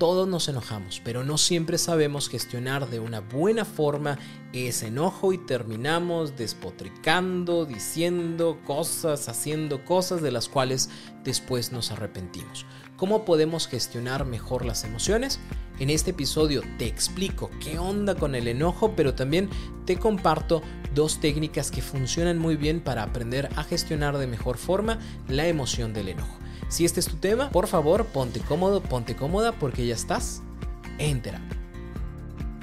Todos nos enojamos, pero no siempre sabemos gestionar de una buena forma ese enojo y terminamos despotricando, diciendo cosas, haciendo cosas de las cuales después nos arrepentimos. ¿Cómo podemos gestionar mejor las emociones? En este episodio te explico qué onda con el enojo, pero también te comparto dos técnicas que funcionan muy bien para aprender a gestionar de mejor forma la emoción del enojo. Si este es tu tema, por favor, ponte cómodo, ponte cómoda porque ya estás en.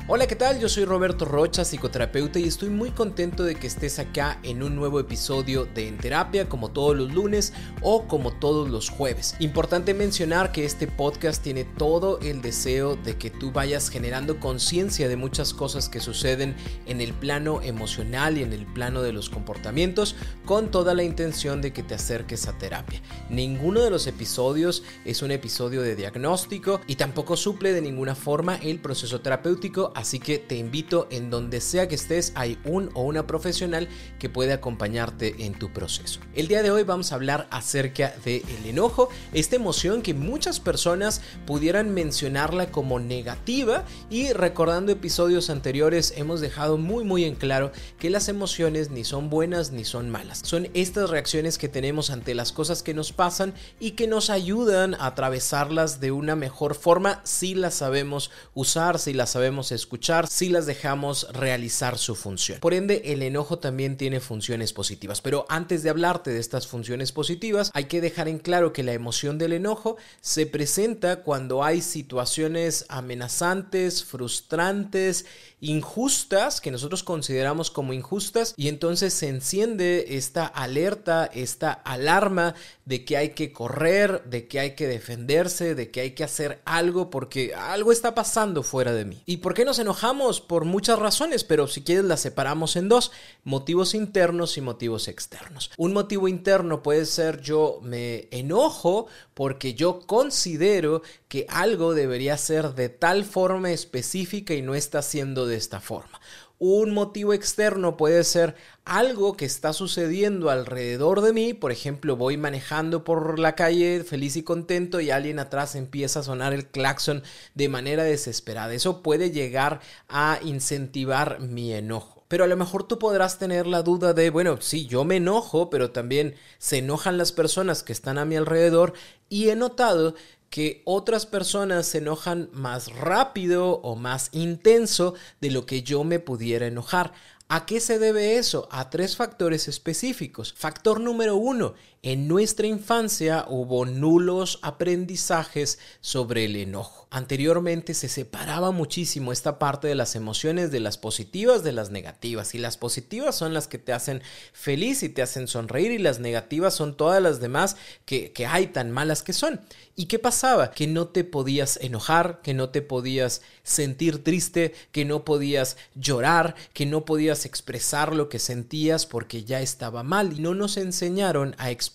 Hola, ¿qué tal? Yo soy Roberto Rocha, psicoterapeuta, y estoy muy contento de que estés acá en un nuevo episodio de En Terapia, como todos los lunes o como todos los jueves. Importante mencionar que este podcast tiene todo el deseo de que tú vayas generando conciencia de muchas cosas que suceden en el plano emocional y en el plano de los comportamientos, con toda la intención de que te acerques a terapia. Ninguno de los episodios es un episodio de diagnóstico y tampoco suple de ninguna forma el proceso terapéutico así que te invito en donde sea que estés, hay un o una profesional que puede acompañarte en tu proceso. El día de hoy vamos a hablar acerca del enojo, esta emoción que muchas personas pudieran mencionarla como negativa y recordando episodios anteriores hemos dejado muy muy en claro que las emociones ni son buenas ni son malas. Son estas reacciones que tenemos ante las cosas que nos pasan y que nos ayudan a atravesarlas de una mejor forma si las sabemos usar, si las sabemos escuchar escuchar si las dejamos realizar su función. Por ende, el enojo también tiene funciones positivas. Pero antes de hablarte de estas funciones positivas, hay que dejar en claro que la emoción del enojo se presenta cuando hay situaciones amenazantes, frustrantes, injustas, que nosotros consideramos como injustas, y entonces se enciende esta alerta, esta alarma de que hay que correr, de que hay que defenderse, de que hay que hacer algo porque algo está pasando fuera de mí. ¿Y por qué nos enojamos? Por muchas razones, pero si quieres las separamos en dos, motivos internos y motivos externos. Un motivo interno puede ser yo me enojo porque yo considero que algo debería ser de tal forma específica y no está siendo de esta forma. Un motivo externo puede ser algo que está sucediendo alrededor de mí, por ejemplo, voy manejando por la calle feliz y contento y alguien atrás empieza a sonar el claxon de manera desesperada. Eso puede llegar a incentivar mi enojo. Pero a lo mejor tú podrás tener la duda de, bueno, sí, yo me enojo, pero también se enojan las personas que están a mi alrededor y he notado que otras personas se enojan más rápido o más intenso de lo que yo me pudiera enojar. ¿A qué se debe eso? A tres factores específicos. Factor número uno, en nuestra infancia hubo nulos aprendizajes sobre el enojo. Anteriormente se separaba muchísimo esta parte de las emociones de las positivas de las negativas. Y las positivas son las que te hacen feliz y te hacen sonreír y las negativas son todas las demás que, que hay tan malas que son. ¿Y qué pasaba? Que no te podías enojar, que no te podías sentir triste, que no podías llorar, que no podías expresar lo que sentías porque ya estaba mal. Y no nos enseñaron a expresar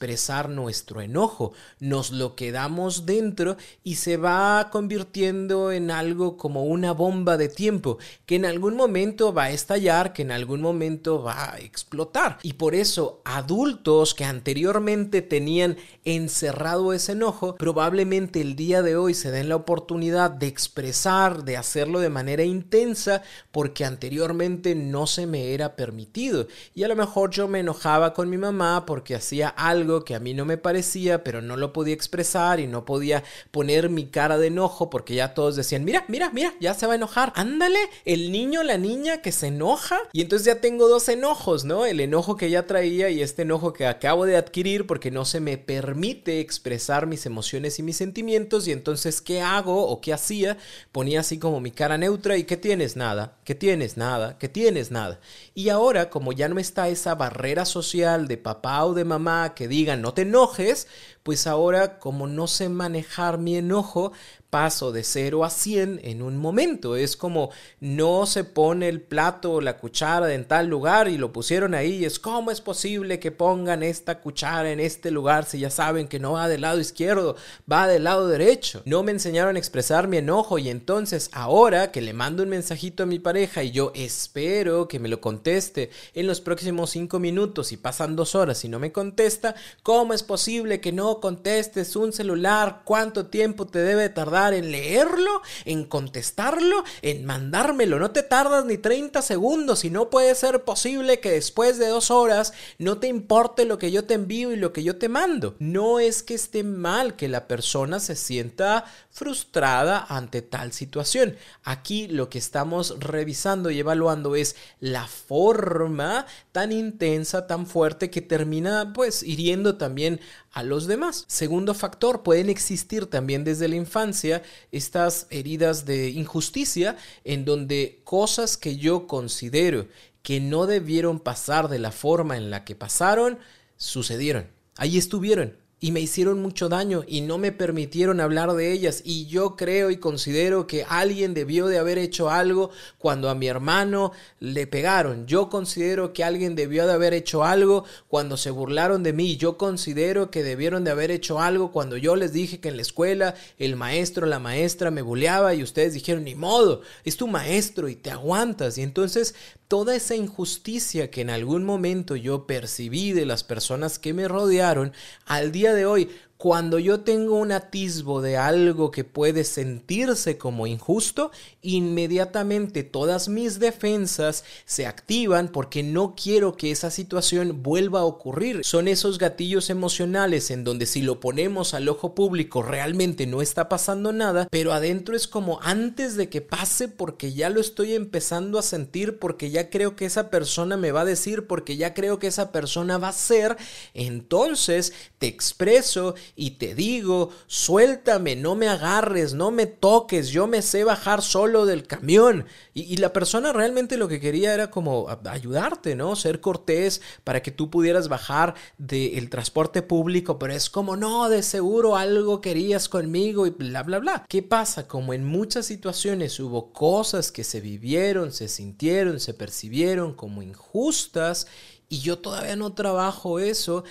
nuestro enojo. Nos lo quedamos dentro y se va convirtiendo en algo como una bomba de tiempo, que en algún momento va a estallar, que en algún momento va a explotar. Y por eso adultos que anteriormente tenían encerrado ese enojo, probablemente el día de hoy se den la oportunidad de expresar, de hacerlo de manera intensa, porque anteriormente no se me era permitido. Y a lo mejor yo me enojaba con mi mamá porque hacía algo que a mí no me parecía, pero no lo podía expresar y no podía poner mi cara de enojo porque ya todos decían, mira, mira, mira, ya se va a enojar. Ándale, el niño, la niña que se enoja. Y entonces ya tengo dos enojos, ¿no? El enojo que ya traía y este enojo que acabo de adquirir porque no se me permite expresar mis emociones y mis sentimientos. Y entonces, ¿qué hago o qué hacía? Ponía así como mi cara neutra y ¿qué tienes? Nada. ¿Qué tienes? Nada. ¿Qué tienes? Nada. Y ahora, como ya no está esa barrera social de papá o de mamá que digan no te enojes, pues ahora como no sé manejar mi enojo, paso de 0 a 100 en un momento. Es como no se pone el plato o la cuchara en tal lugar y lo pusieron ahí. Es como es posible que pongan esta cuchara en este lugar si ya saben que no va del lado izquierdo, va del lado derecho. No me enseñaron a expresar mi enojo y entonces ahora que le mando un mensajito a mi pareja y yo espero que me lo conteste en los próximos 5 minutos y pasan dos horas y no me contesta, ¿cómo es posible que no contestes un celular? ¿Cuánto tiempo te debe tardar? en leerlo, en contestarlo, en mandármelo. No te tardas ni 30 segundos y no puede ser posible que después de dos horas no te importe lo que yo te envío y lo que yo te mando. No es que esté mal que la persona se sienta frustrada ante tal situación. Aquí lo que estamos revisando y evaluando es la forma tan intensa, tan fuerte que termina pues hiriendo también a los demás. Segundo factor, pueden existir también desde la infancia estas heridas de injusticia en donde cosas que yo considero que no debieron pasar de la forma en la que pasaron, sucedieron. Ahí estuvieron y me hicieron mucho daño y no me permitieron hablar de ellas y yo creo y considero que alguien debió de haber hecho algo cuando a mi hermano le pegaron. Yo considero que alguien debió de haber hecho algo cuando se burlaron de mí. Yo considero que debieron de haber hecho algo cuando yo les dije que en la escuela el maestro, la maestra me buleaba y ustedes dijeron, ni modo, es tu maestro y te aguantas. Y entonces toda esa injusticia que en algún momento yo percibí de las personas que me rodearon, al día de hoy cuando yo tengo un atisbo de algo que puede sentirse como injusto, inmediatamente todas mis defensas se activan porque no quiero que esa situación vuelva a ocurrir. Son esos gatillos emocionales en donde si lo ponemos al ojo público realmente no está pasando nada, pero adentro es como antes de que pase porque ya lo estoy empezando a sentir, porque ya creo que esa persona me va a decir, porque ya creo que esa persona va a ser, entonces te expreso y te digo, suéltame, no me agarres, no me toques, yo me sé bajar solo del camión. Y, la persona realmente lo que quería era como ayudarte, ¿no? Ser cortés para que tú pudieras bajar del transporte público, pero es como, no, de seguro algo querías conmigo y bla, bla, bla. ¿Qué pasa? Como en muchas situaciones hubo cosas que se vivieron, se sintieron, se percibieron como injustas y yo todavía no trabajo eso,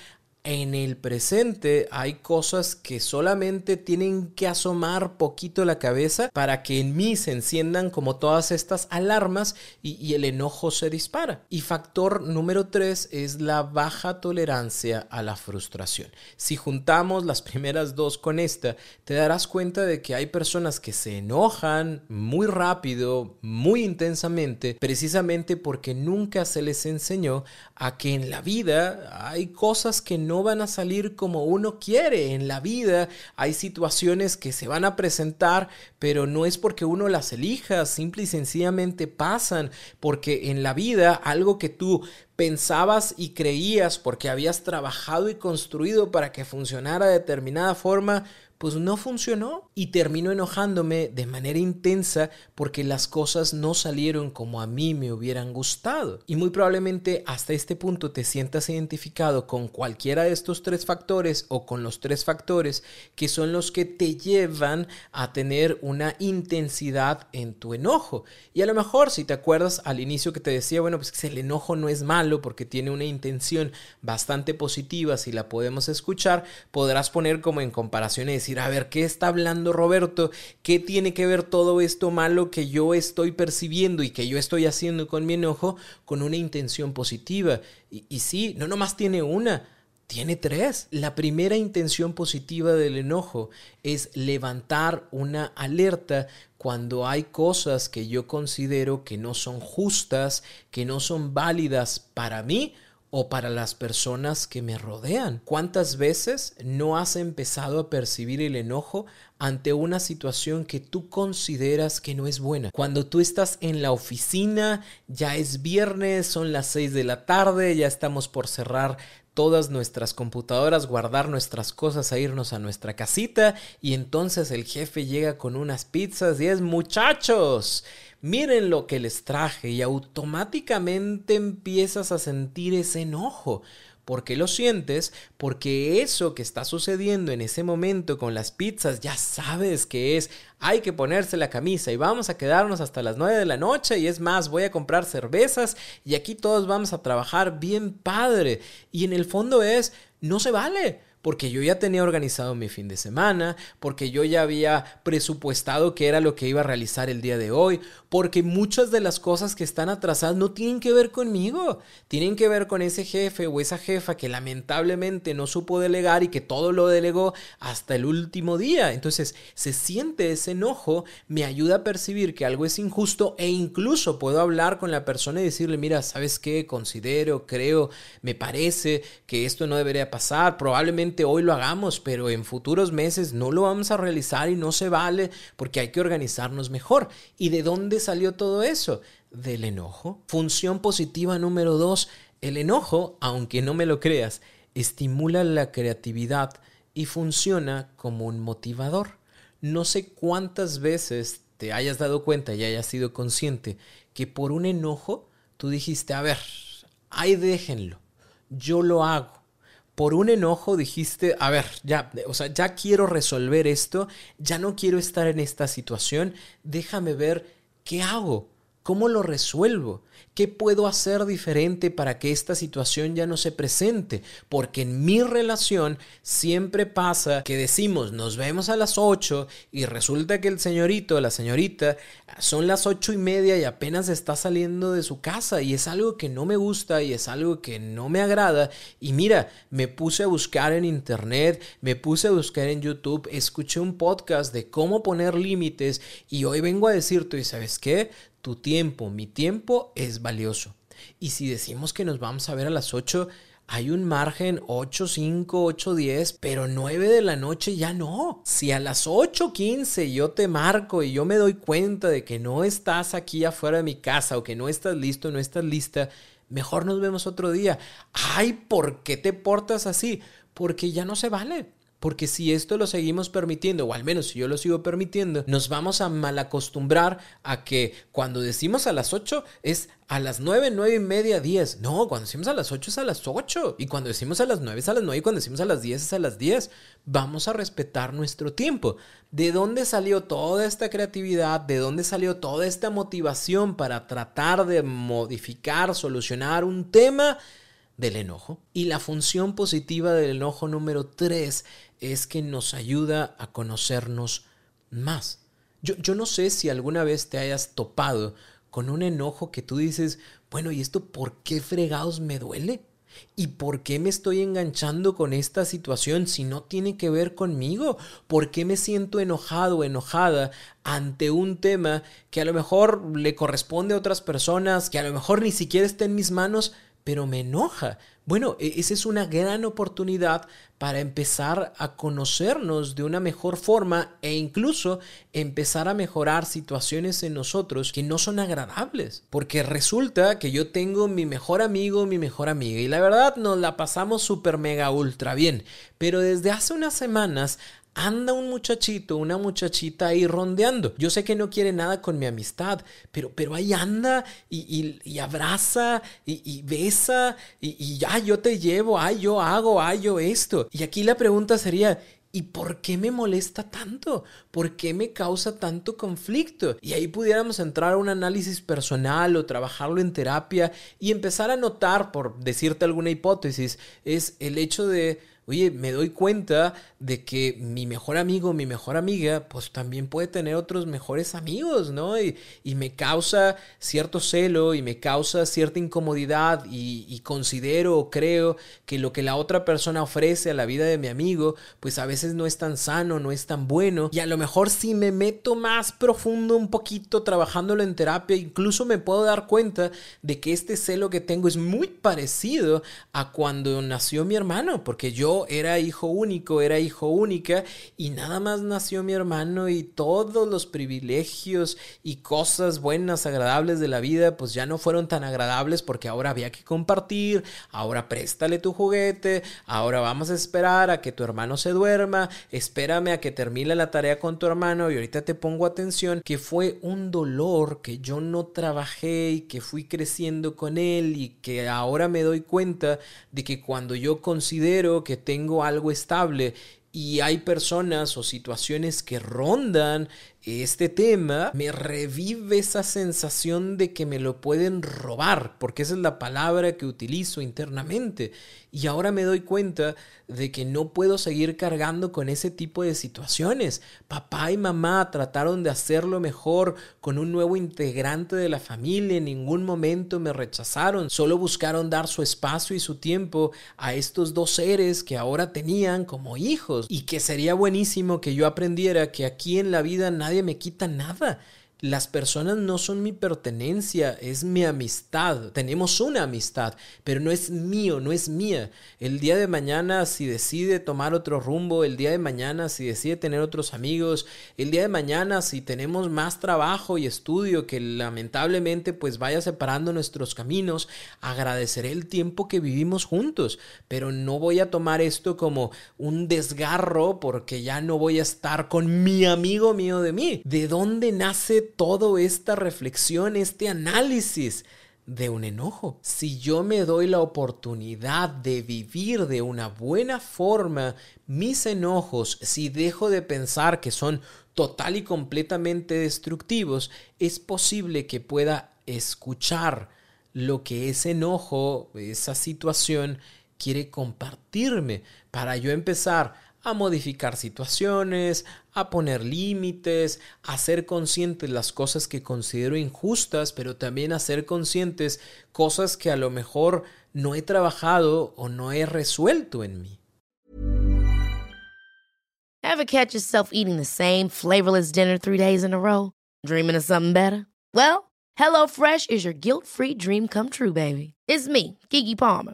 en el presente hay cosas que solamente tienen que asomar poquito la cabeza para que en mí se enciendan como todas estas alarmas y, el enojo se dispara. Y factor número tres es la baja tolerancia a la frustración. Si juntamos las primeras dos con esta, te darás cuenta de que hay personas que se enojan muy rápido, muy intensamente, precisamente porque nunca se les enseñó a que en la vida hay cosas que no van a salir como uno quiere. En la vida hay situaciones que se van a presentar, pero no es porque uno las elija, simple y sencillamente pasan, porque en la vida algo que tú pensabas y creías porque habías trabajado y construido para que funcionara de determinada forma, pues no funcionó y termino enojándome de manera intensa porque las cosas no salieron como a mí me hubieran gustado. Y muy probablemente hasta este punto te sientas identificado con cualquiera de estos tres factores o con los tres factores que son los que te llevan a tener una intensidad en tu enojo. Y a lo mejor si te acuerdas al inicio que te decía, bueno, pues el enojo no es malo porque tiene una intención bastante positiva, si la podemos escuchar, podrás poner como en comparación a ver, ¿qué está hablando Roberto? ¿Qué tiene que ver todo esto malo que yo estoy percibiendo y que yo estoy haciendo con mi enojo con una intención positiva? Y, y sí, no nomás tiene una. Tiene tres. La primera intención positiva del enojo es levantar una alerta cuando hay cosas que yo considero que no son justas, que no son válidas para mí o para las personas que me rodean. ¿Cuántas veces no has empezado a percibir el enojo ante una situación que tú consideras que no es buena? Cuando tú estás en la oficina, ya es viernes, son las 6 de la tarde, ya estamos por cerrar todas nuestras computadoras, guardar nuestras cosas, a irnos a nuestra casita y entonces el jefe llega con unas pizzas y es muchachos miren lo que les traje y automáticamente empiezas a sentir ese enojo ¿Por qué lo sientes? Porque eso que está sucediendo en ese momento con las pizzas ya sabes que es hay que ponerse la camisa y vamos a quedarnos hasta las 9 de la noche y es más, voy a comprar cervezas y aquí todos vamos a trabajar bien padre. Y en el fondo es, no se vale porque yo ya tenía organizado mi fin de semana, porque yo ya había presupuestado qué era lo que iba a realizar el día de hoy, porque muchas de las cosas que están atrasadas no tienen que ver conmigo, tienen que ver con ese jefe o esa jefa que lamentablemente no supo delegar y que todo lo delegó hasta el último día. Entonces, se siente ese enojo, me ayuda a percibir que algo es injusto e incluso puedo hablar con la persona y decirle, mira, ¿sabes qué? Considero, creo, me parece que esto no debería pasar, probablemente hoy lo hagamos, pero en futuros meses no lo vamos a realizar y no se vale porque hay que organizarnos mejor. ¿Y de dónde salió todo eso? Del enojo. Función positiva número dos. El enojo, aunque no me lo creas, estimula la creatividad y funciona como un motivador. No sé cuántas veces te hayas dado cuenta y hayas sido consciente que por un enojo tú dijiste, a ver, ahí déjenlo, yo lo hago por un enojo dijiste, a ver, ya, o sea, ya quiero resolver esto, ya no quiero estar en esta situación, déjame ver qué hago, cómo lo resuelvo. ¿Qué puedo hacer diferente para que esta situación ya no se presente? Porque en mi relación siempre pasa que decimos nos vemos a las 8 y resulta que el señorito o la señorita son las ocho y media y apenas está saliendo de su casa y es algo que no me gusta y es algo que no me agrada. Y mira, me puse a buscar en internet, me puse a buscar en YouTube, escuché un podcast de cómo poner límites y hoy vengo a decirte, ¿y sabes qué? Tu tiempo, mi tiempo es valioso. Y si decimos que nos vamos a ver a las 8, hay un margen 8, 5, 8, 10, pero 9 de la noche ya no. Si a las 8, 15 yo te marco y yo me doy cuenta de que no estás aquí afuera de mi casa o que no estás listo, no estás lista, mejor nos vemos otro día. Ay, ¿por qué te portas así? Porque ya no se vale. Porque si esto lo seguimos permitiendo, o al menos si yo lo sigo permitiendo, nos vamos a malacostumbrar a que cuando decimos a las 8 es a las 9, 9 y media, 10. No, cuando decimos a las 8 es a las 8. Y cuando decimos a las 9 es a las 9 y cuando decimos a las 10 es a las 10. Vamos a respetar nuestro tiempo. ¿De dónde salió toda esta creatividad? ¿De dónde salió toda esta motivación para tratar de modificar, solucionar un tema? del enojo. Y la función positiva del enojo número 3 es que nos ayuda a conocernos más. Yo, yo no sé si alguna vez te hayas topado con un enojo que tú dices, bueno, ¿y esto por qué fregados me duele? ¿Y por qué me estoy enganchando con esta situación si no tiene que ver conmigo? ¿Por qué me siento enojado o enojada ante un tema que a lo mejor le corresponde a otras personas, que a lo mejor ni siquiera está en mis manos, pero me enoja. Bueno, e, esa es una gran oportunidad para empezar a conocernos de una mejor forma e incluso empezar a mejorar situaciones en nosotros que no son agradables. Porque resulta que yo tengo mi mejor amigo, mi mejor amiga y la verdad nos la pasamos súper mega ultra bien. Pero desde hace unas semanas anda un muchachito, una muchachita ahí rondeando. Yo sé que no quiere nada con mi amistad, pero, pero ahí anda y, abraza y, besa y, ya yo te llevo, ay, yo hago, ay, yo esto. Y aquí la pregunta sería, ¿Y por qué me molesta tanto? ¿Por qué me causa tanto conflicto? Y ahí pudiéramos entrar a un análisis personal o trabajarlo en terapia y empezar a notar, por decirte alguna hipótesis, es el hecho de oye, me doy cuenta de que mi mejor amigo, mi mejor amiga, pues también puede tener otros mejores amigos, ¿no? Y, me causa cierto celo y me causa cierta incomodidad y, y, considero o creo que lo que la otra persona ofrece a la vida de mi amigo, pues a veces no es tan sano, no es tan bueno. Y a lo mejor si me meto más profundo un poquito trabajándolo en terapia, incluso me puedo dar cuenta de que este celo que tengo es muy parecido a cuando nació mi hermano, porque yo era hijo único, era hijo única y nada más nació mi hermano y todos los privilegios y cosas buenas, agradables de la vida, pues ya no fueron tan agradables porque ahora había que compartir, ahora préstale tu juguete, ahora vamos a esperar a que tu hermano se duerma, espérame a que termine la tarea con tu hermano y ahorita te pongo atención, que fue un dolor que yo no trabajé y que fui creciendo con él y que ahora me doy cuenta de que cuando yo considero que tengo algo estable. Y hay personas o situaciones que rondan este tema, me revive esa sensación de que me lo pueden robar, porque esa es la palabra que utilizo internamente. Y ahora me doy cuenta de que no puedo seguir cargando con ese tipo de situaciones. Papá y mamá trataron de hacerlo mejor con un nuevo integrante de la familia. En ningún momento me rechazaron. Solo buscaron dar su espacio y su tiempo a estos dos seres que ahora tenían como hijos. Y que sería buenísimo que yo aprendiera que aquí en la vida nadie me quita nada. Las personas no son mi pertenencia, es mi amistad. Tenemos una amistad, pero no es mío, no es mía. El día de mañana, si decide tomar otro rumbo, el día de mañana, si decide tener otros amigos, el día de mañana, si tenemos más trabajo y estudio que lamentablemente pues vaya separando nuestros caminos, agradeceré el tiempo que vivimos juntos, pero no voy a tomar esto como un desgarro porque ya no voy a estar con mi amigo mío de mí. ¿De dónde nace toda esta reflexión, este análisis de un enojo. Si yo me doy la oportunidad de vivir de una buena forma mis enojos, si dejo de pensar que son total y completamente destructivos, es posible que pueda escuchar lo que ese enojo, esa situación quiere compartirme para yo empezar a modificar situaciones, a poner límites, a ser conscientes las cosas que considero injustas, pero también a ser conscientes cosas que a lo mejor no he trabajado o no he resuelto en mí. Ever catch yourself eating the same flavorless dinner three days in a row? Dreaming of something better? Well, HelloFresh is your guilt-free dream come true, baby. It's me, Kiki Palmer.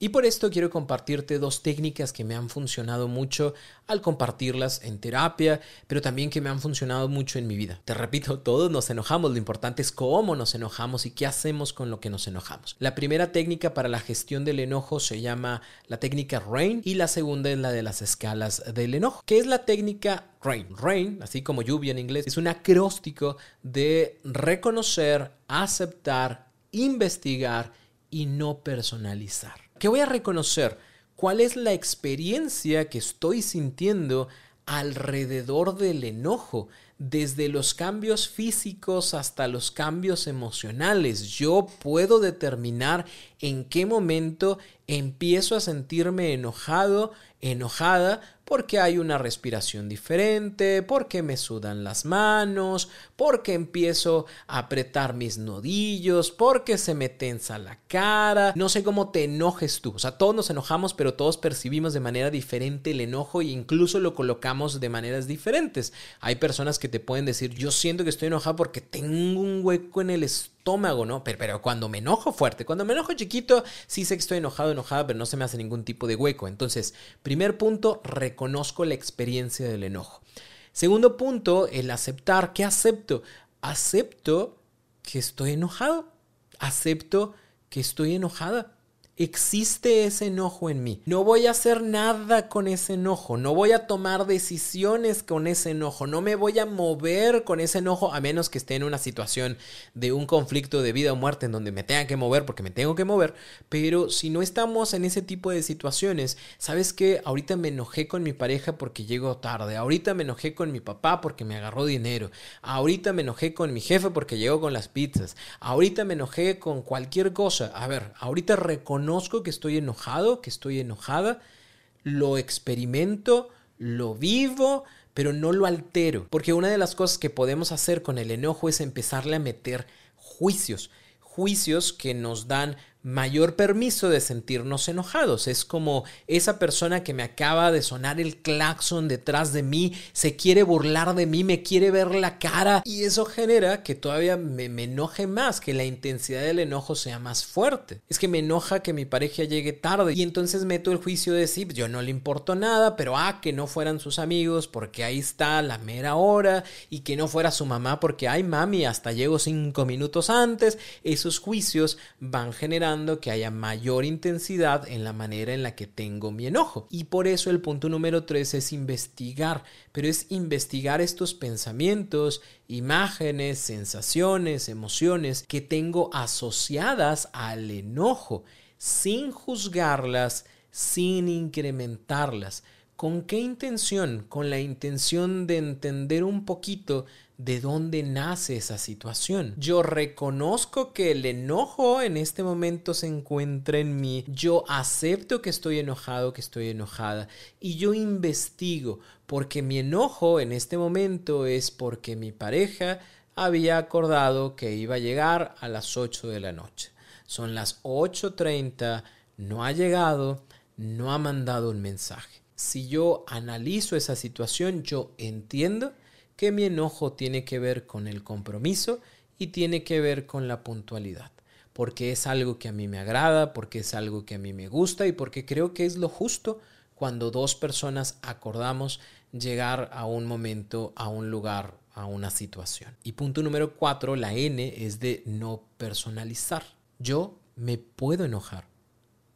Y por esto quiero compartirte dos técnicas que me han funcionado mucho al compartirlas en terapia, pero también que me han funcionado mucho en mi vida. Te repito, todos nos enojamos, lo importante es cómo nos enojamos y qué hacemos con lo que nos enojamos. La primera técnica para la gestión del enojo se llama la técnica RAIN y la segunda es la de las escalas del enojo. ¿Qué es la técnica RAIN? RAIN, así como lluvia en inglés, es un acróstico de reconocer, aceptar, investigar y no personalizar que voy a reconocer cuál es la experiencia que estoy sintiendo alrededor del enojo, desde los cambios físicos hasta los cambios emocionales. Yo puedo determinar en qué momento empiezo a sentirme enojado, enojada, porque hay una respiración diferente, porque me sudan las manos, porque empiezo a apretar mis nodillos, porque se me tensa la cara. No sé cómo te enojes tú. O sea, todos nos enojamos, pero todos percibimos de manera diferente el enojo e incluso lo colocamos de maneras diferentes. Hay personas que te pueden decir, yo siento que estoy enojado porque tengo un hueco en el estómago, ¿no? Pero, pero cuando me enojo fuerte, cuando me enojo chiquito, sí sé que estoy enojado, enojada, pero no se me hace ningún tipo de hueco. Entonces, primer punto, reconozco la experiencia del enojo. Segundo punto, el aceptar. ¿Qué acepto? Acepto que estoy enojado. Acepto que estoy enojada existe ese enojo en mí. No voy a hacer nada con ese enojo, no voy a tomar decisiones con ese enojo, no me voy a mover con ese enojo a menos que esté en una situación de un conflicto de vida o muerte en donde me tenga que mover porque me tengo que mover, pero si no estamos en ese tipo de situaciones, sabes que ahorita me enojé con mi pareja porque llego tarde, ahorita me enojé con mi papá porque me agarró dinero, ahorita me enojé con mi jefe porque llegó con las pizzas, ahorita me enojé con cualquier cosa, a ver, ahorita reconozco Conozco que estoy enojado, que estoy enojada, lo experimento, lo vivo, pero no lo altero, porque una de las cosas que podemos hacer con el enojo es empezarle a meter juicios, juicios que nos dan mayor permiso de sentirnos enojados. Es como esa persona que me acaba de sonar el claxon detrás de mí, se quiere burlar de mí, me quiere ver la cara y eso genera que todavía me, me, enoje más, que la intensidad del enojo sea más fuerte. Es que me enoja que mi pareja llegue tarde y entonces meto el juicio de sí, yo no le importo nada, pero ah, que no fueran sus amigos porque ahí está la mera hora y que no fuera su mamá porque ay mami, hasta llego cinco minutos antes. Esos juicios van generando que haya mayor intensidad en la manera en la que tengo mi enojo. Y por eso el punto número tres es investigar, pero es investigar estos pensamientos, imágenes, sensaciones, emociones que tengo asociadas al enojo, sin juzgarlas, sin incrementarlas. ¿Con qué intención? Con la intención de entender un poquito de dónde nace esa situación. Yo reconozco que el enojo en este momento se encuentra en mí. Yo acepto que estoy enojado, que estoy enojada. Y yo investigo, porque mi enojo en este momento es porque mi pareja había acordado que iba a llegar a las 8 de la noche. Son las 8.30, no ha llegado, no ha mandado un mensaje. Si yo analizo esa situación, yo entiendo que mi enojo tiene que ver con el compromiso y tiene que ver con la puntualidad, porque es algo que a mí me agrada, porque es algo que a mí me gusta y porque creo que es lo justo cuando dos personas acordamos llegar a un momento, a un lugar, a una situación. Y punto número cuatro, la N, es de no personalizar. Yo me puedo enojar,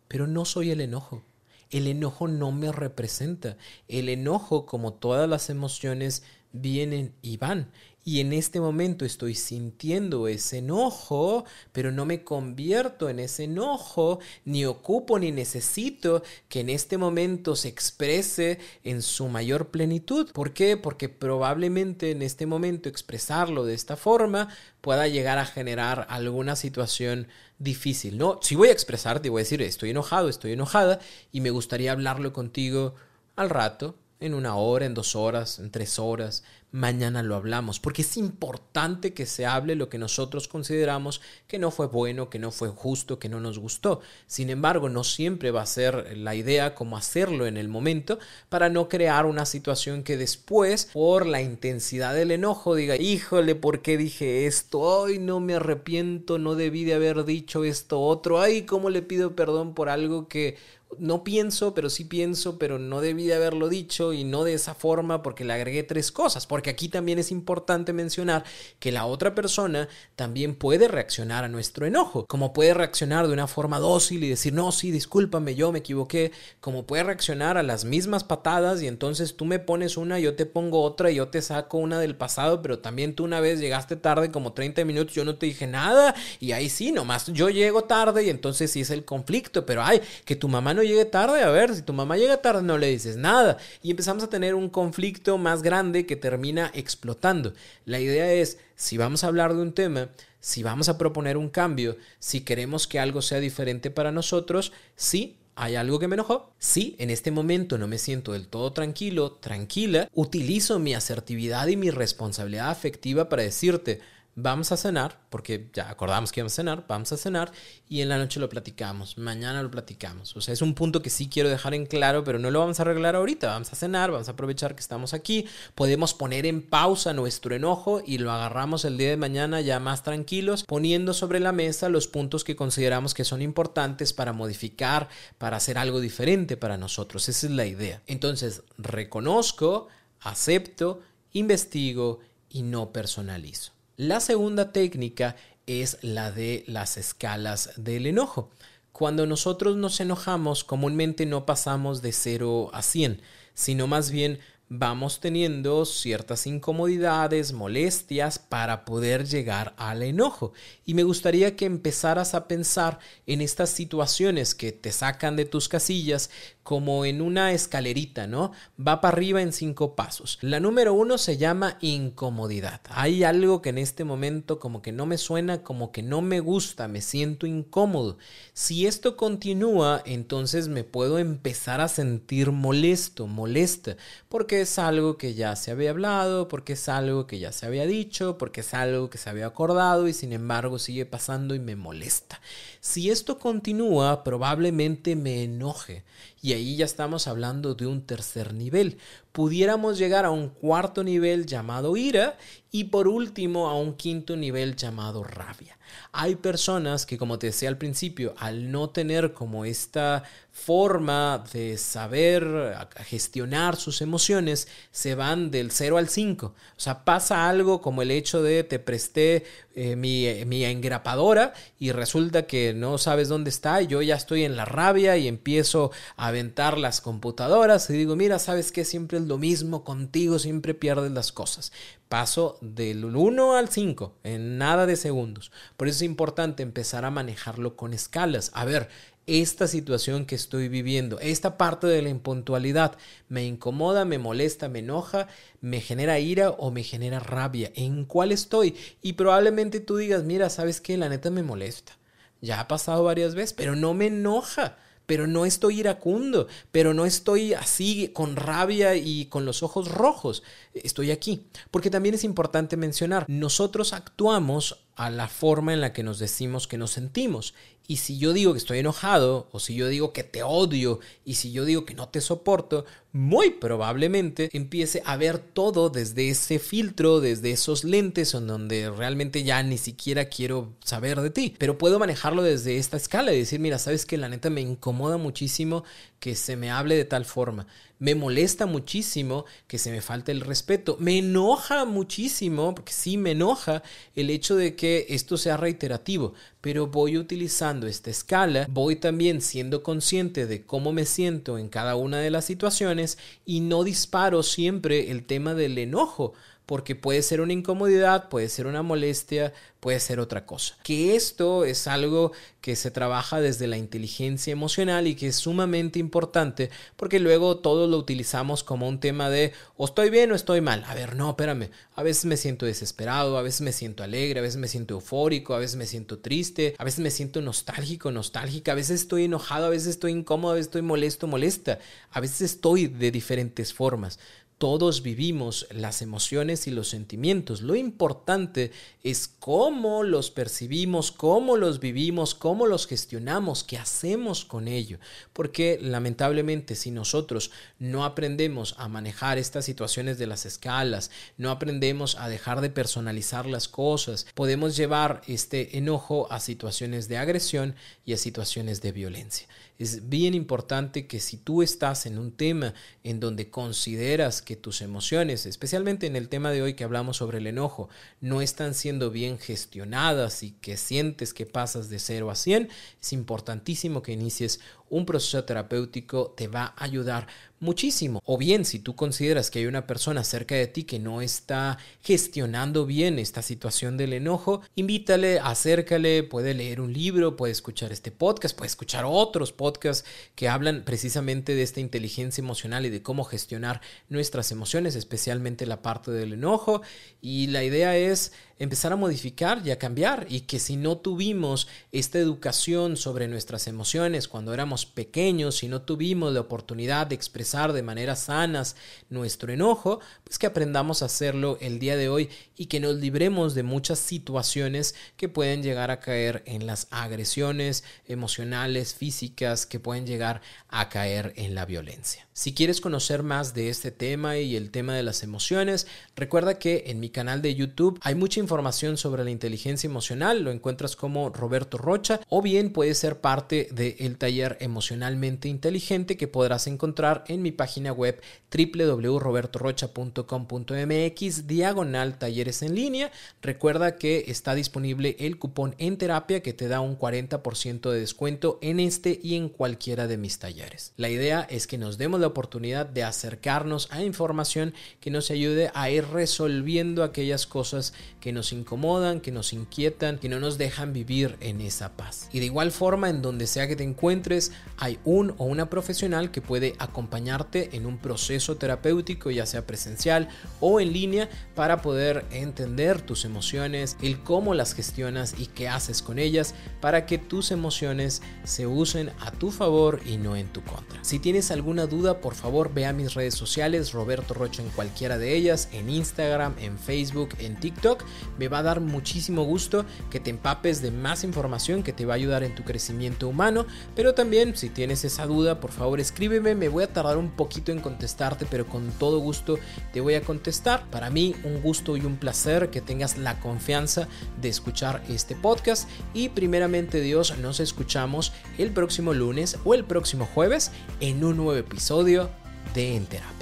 pero no soy el enojo. El enojo no me representa. El enojo, como todas las emociones, vienen y van. Y en este momento estoy sintiendo ese enojo, pero no me convierto en ese enojo, ni ocupo ni necesito que en este momento se exprese en su mayor plenitud. ¿Por qué? Porque probablemente en este momento expresarlo de esta forma pueda llegar a generar alguna situación difícil. No, si voy a expresarte, voy a decir, estoy enojado, estoy enojada, y me gustaría hablarlo contigo al rato, en una hora, en dos horas, en tres horas, mañana lo hablamos, porque es importante que se hable lo que nosotros consideramos que no fue bueno, que no fue justo, que no nos gustó. Sin embargo, no siempre va a ser la idea cómo hacerlo en el momento para no crear una situación que después, por la intensidad del enojo, diga, híjole, ¿por qué dije esto? Ay, no me arrepiento, no debí de haber dicho esto otro. Ay, ¿cómo le pido perdón por algo que no pienso, pero sí pienso, pero no debí de haberlo dicho y no de esa forma porque le agregué tres cosas. Porque aquí también es importante mencionar que la otra persona también puede reaccionar a nuestro enojo, como puede reaccionar de una forma dócil y decir, no, sí, discúlpame, yo me equivoqué, como puede reaccionar a las mismas patadas y entonces tú me pones una, yo te pongo otra yo te saco una del pasado, pero también tú una vez llegaste tarde como 30 minutos, yo no te dije nada y ahí sí, nomás yo llego tarde y entonces sí es el conflicto, pero ay, que tu mamá no llegue tarde, a ver, si tu mamá llega tarde no le dices nada. Y empezamos a tener un conflicto más grande que termina explotando. La idea es, si vamos a hablar de un tema, si vamos a proponer un cambio, si queremos que algo sea diferente para nosotros, sí, ¿Hay algo que me enojó? Sí, en este momento no me siento del todo tranquilo, tranquila. Utilizo mi asertividad y mi responsabilidad afectiva para decirte, vamos a cenar, porque ya acordamos que íbamos a cenar, vamos a cenar y en la noche lo platicamos, mañana lo platicamos. O sea, es un punto que sí quiero dejar en claro, pero no lo vamos a arreglar ahorita, vamos a cenar, vamos a aprovechar que estamos aquí, podemos poner en pausa nuestro enojo y lo agarramos el día de mañana ya más tranquilos, poniendo sobre la mesa los puntos que consideramos que son importantes para modificar, para hacer algo diferente para nosotros. Esa es la idea. Entonces, reconozco, acepto, investigo y no personalizo. La segunda técnica es la de las escalas del enojo. Cuando nosotros nos enojamos, comúnmente no pasamos de 0 a 100, sino más bien vamos teniendo ciertas incomodidades, molestias para poder llegar al enojo. Y me gustaría que empezaras a pensar en estas situaciones que te sacan de tus casillas, como en una escalerita, ¿no? Va para arriba en cinco pasos. La número uno se llama incomodidad. Hay algo que en este momento como que no me suena, como que no me gusta, me siento incómodo. Si esto continúa, entonces me puedo empezar a sentir molesto, molesta, porque es algo que ya se había hablado, porque es algo que ya se había dicho, porque es algo que se había acordado y sin embargo sigue pasando y me molesta. Si esto continúa, probablemente me enoje y ahí ya estamos hablando de un tercer nivel. Pudiéramos llegar a un cuarto nivel llamado ira y por último a un quinto nivel llamado rabia. Hay personas que, como te decía al principio, al no tener como esta forma de saber gestionar sus emociones, se van del 0 al 5. O sea, pasa algo como el hecho de te presté eh, mi, mi, engrapadora y resulta que no sabes dónde está y yo ya estoy en la rabia y empiezo a aventar las computadoras y digo, mira, sabes que siempre es lo mismo contigo, siempre pierdes las cosas. Paso del 1 al 5 en nada de segundos. Por eso es importante empezar a manejarlo con escalas. A ver, esta situación que estoy viviendo, esta parte de la impuntualidad me incomoda, me molesta, me enoja, me genera ira o me genera rabia. ¿En cuál estoy? Y probablemente tú digas, mira, ¿sabes qué? La neta me molesta. Ya ha pasado varias veces, pero no me enoja pero no estoy iracundo, pero no estoy así con rabia y con los ojos rojos. Estoy aquí. Porque también es importante mencionar, nosotros actuamos a la forma en la que nos decimos que nos sentimos. Y si yo digo que estoy enojado, o si yo digo que te odio, y si yo digo que no te soporto, muy probablemente empiece a ver todo desde ese filtro, desde esos lentes en donde realmente ya ni siquiera quiero saber de ti. Pero puedo manejarlo desde esta escala y decir, mira, sabes que la neta me incomoda muchísimo que se me hable de tal forma. Me molesta muchísimo que se me falte el respeto. Me enoja muchísimo, porque sí me enoja el hecho de que esto sea reiterativo, pero voy utilizando esta escala, voy también siendo consciente de cómo me siento en cada una de las situaciones y no disparo siempre el tema del enojo porque puede ser una incomodidad, puede ser una molestia, puede ser otra cosa. Que esto es algo que se trabaja desde la inteligencia emocional y que es sumamente importante porque luego todos lo utilizamos como un tema de o estoy bien o estoy mal. A ver, no, espérame. A veces me siento desesperado, a veces me siento alegre, a veces me siento eufórico, a veces me siento triste, a veces me siento nostálgico, nostálgica, a veces estoy enojado, a veces estoy incómodo, a veces estoy molesto, molesta. A veces estoy de diferentes formas. Todos vivimos las emociones y los sentimientos. Lo importante es cómo los percibimos, cómo los vivimos, cómo los gestionamos, qué hacemos con ello. Porque lamentablemente si nosotros no aprendemos a manejar estas situaciones de las escalas, no aprendemos a dejar de personalizar las cosas, podemos llevar este enojo a situaciones de agresión y a situaciones de violencia. Es bien importante que si tú estás en un tema en donde consideras que tus emociones, especialmente en el tema de hoy que hablamos sobre el enojo, no están siendo bien gestionadas y que sientes que pasas de 0 a 100, es importantísimo que inicies un proceso terapéutico, te va a ayudar muchísimo. O bien, si tú consideras que hay una persona cerca de ti que no está gestionando bien esta situación del enojo, invítale, acércale, puede leer un libro, puede escuchar este podcast, puede escuchar otros podcasts que hablan precisamente de esta inteligencia emocional y de cómo gestionar nuestras emociones, especialmente la parte del enojo. Y la idea es empezar a modificar y a cambiar y que si no tuvimos esta educación sobre nuestras emociones cuando éramos pequeños, si no tuvimos la oportunidad de expresar de maneras sanas nuestro enojo, pues que aprendamos a hacerlo el día de hoy y que nos libremos de muchas situaciones que pueden llegar a caer en las agresiones emocionales, físicas, que pueden llegar a caer en la violencia. Si quieres conocer más de este tema y el tema de las emociones, recuerda que en mi canal de YouTube hay mucha información sobre la inteligencia emocional, lo encuentras como Roberto Rocha o bien puedes ser parte del taller emocionalmente inteligente que podrás encontrar en en mi página web www.robertorocha.com.mx diagonal talleres en línea. Recuerda que está disponible el cupón en terapia que te da un 40% de descuento en este y en cualquiera de mis talleres. La idea es que nos demos la oportunidad de acercarnos a información que nos ayude a ir resolviendo aquellas cosas que nos incomodan, que nos inquietan, que no nos dejan vivir en esa paz. Y de igual forma, en donde sea que te encuentres, hay un o una profesional que puede acompañarte en un proceso terapéutico, ya sea presencial o en línea, para poder entender tus emociones, el cómo las gestionas y qué haces con ellas para que tus emociones se usen a tu favor y no en tu contra. Si tienes alguna duda, por favor ve a mis redes sociales, Roberto Rocha en cualquiera de ellas, en Instagram, en Facebook, en TikTok. Me va a dar muchísimo gusto que te empapes de más información que te va a ayudar en tu crecimiento humano, pero también si tienes esa duda, por favor escríbeme, me voy a tardar un poquito en contestarte, pero con todo gusto te voy a contestar. Para mí un gusto y un placer que tengas la confianza de escuchar este podcast y primeramente Dios nos escuchamos el próximo lunes o el próximo jueves en un nuevo episodio de En.